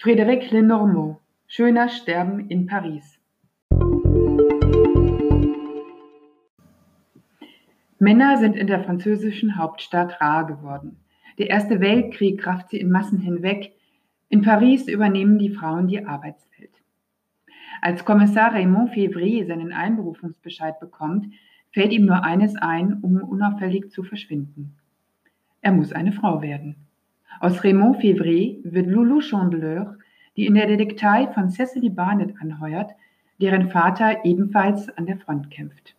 Frédéric Lenormand Schöner Sterben in Paris Männer sind in der französischen Hauptstadt rar geworden. Der Erste Weltkrieg rafft sie in Massen hinweg. In Paris übernehmen die Frauen die Arbeitswelt. Als Kommissar Raymond Février seinen Einberufungsbescheid bekommt, fällt ihm nur eines ein, um unauffällig zu verschwinden. Er muss eine Frau werden. Aus Raymond Février wird Loulou Chandeleur, die in der Detektei von Cecily Barnett anheuert, deren Vater ebenfalls an der Front kämpft.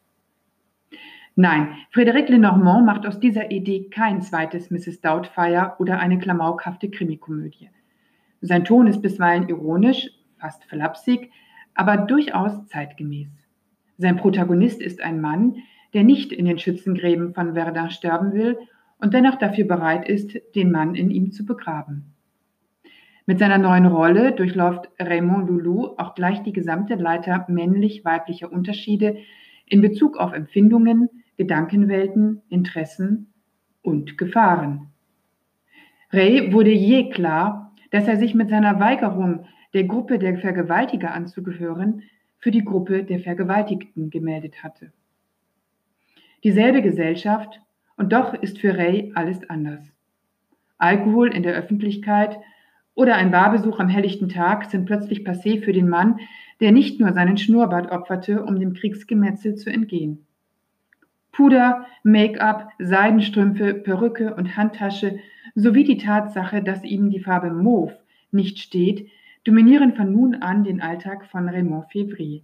Nein, Frédéric Lenormand macht aus dieser Idee kein zweites Mrs. Doubtfire oder eine klamaukhafte Krimikomödie. Sein Ton ist bisweilen ironisch, fast flapsig, aber durchaus zeitgemäß. Sein Protagonist ist ein Mann, der nicht in den Schützengräben von Verdun sterben will und dennoch dafür bereit ist, den Mann in ihm zu begraben. Mit seiner neuen Rolle durchläuft Raymond Loulou auch gleich die gesamte Leiter männlich-weiblicher Unterschiede in Bezug auf Empfindungen, Gedankenwelten, Interessen und Gefahren. Ray wurde je klar, dass er sich mit seiner Weigerung, der Gruppe der Vergewaltiger anzugehören, für die Gruppe der Vergewaltigten gemeldet hatte. Dieselbe Gesellschaft und doch ist für Ray alles anders. Alkohol in der Öffentlichkeit oder ein Barbesuch am helllichten Tag sind plötzlich passé für den Mann, der nicht nur seinen Schnurrbart opferte, um dem Kriegsgemetzel zu entgehen. Puder, Make-up, Seidenstrümpfe, Perücke und Handtasche sowie die Tatsache, dass ihm die Farbe Mauve nicht steht, dominieren von nun an den Alltag von Raymond Février.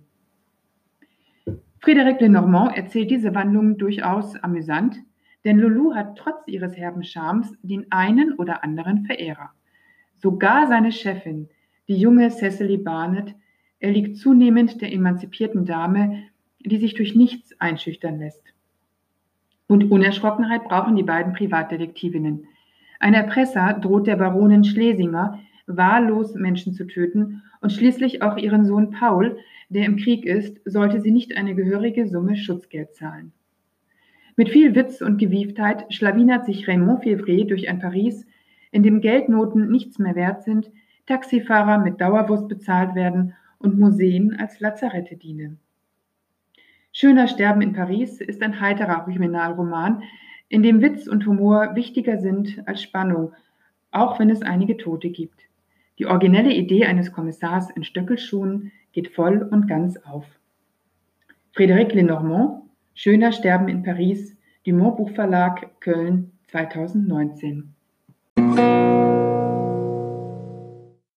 Frédéric Lenormand erzählt diese Wandlung durchaus amüsant, denn Loulou hat trotz ihres herben Charmes den einen oder anderen Verehrer. Sogar seine Chefin, die junge Cecily Barnett, erliegt zunehmend der emanzipierten Dame, die sich durch nichts einschüchtern lässt. Und Unerschrockenheit brauchen die beiden Privatdetektivinnen. Ein Erpresser droht der Baronin Schlesinger, wahllos Menschen zu töten und schließlich auch ihren Sohn Paul, der im Krieg ist, sollte sie nicht eine gehörige Summe Schutzgeld zahlen. Mit viel Witz und Gewieftheit schlawinert sich Raymond Février durch ein Paris, in dem Geldnoten nichts mehr wert sind, Taxifahrer mit Dauerwurst bezahlt werden und Museen als Lazarette dienen. Schöner Sterben in Paris ist ein heiterer Kriminalroman, in dem Witz und Humor wichtiger sind als Spannung, auch wenn es einige Tote gibt. Die originelle Idee eines Kommissars in Stöckelschuhen geht voll und ganz auf. Frédéric Lenormand Schöner Sterben in Paris, Dumont Buchverlag, Köln 2019.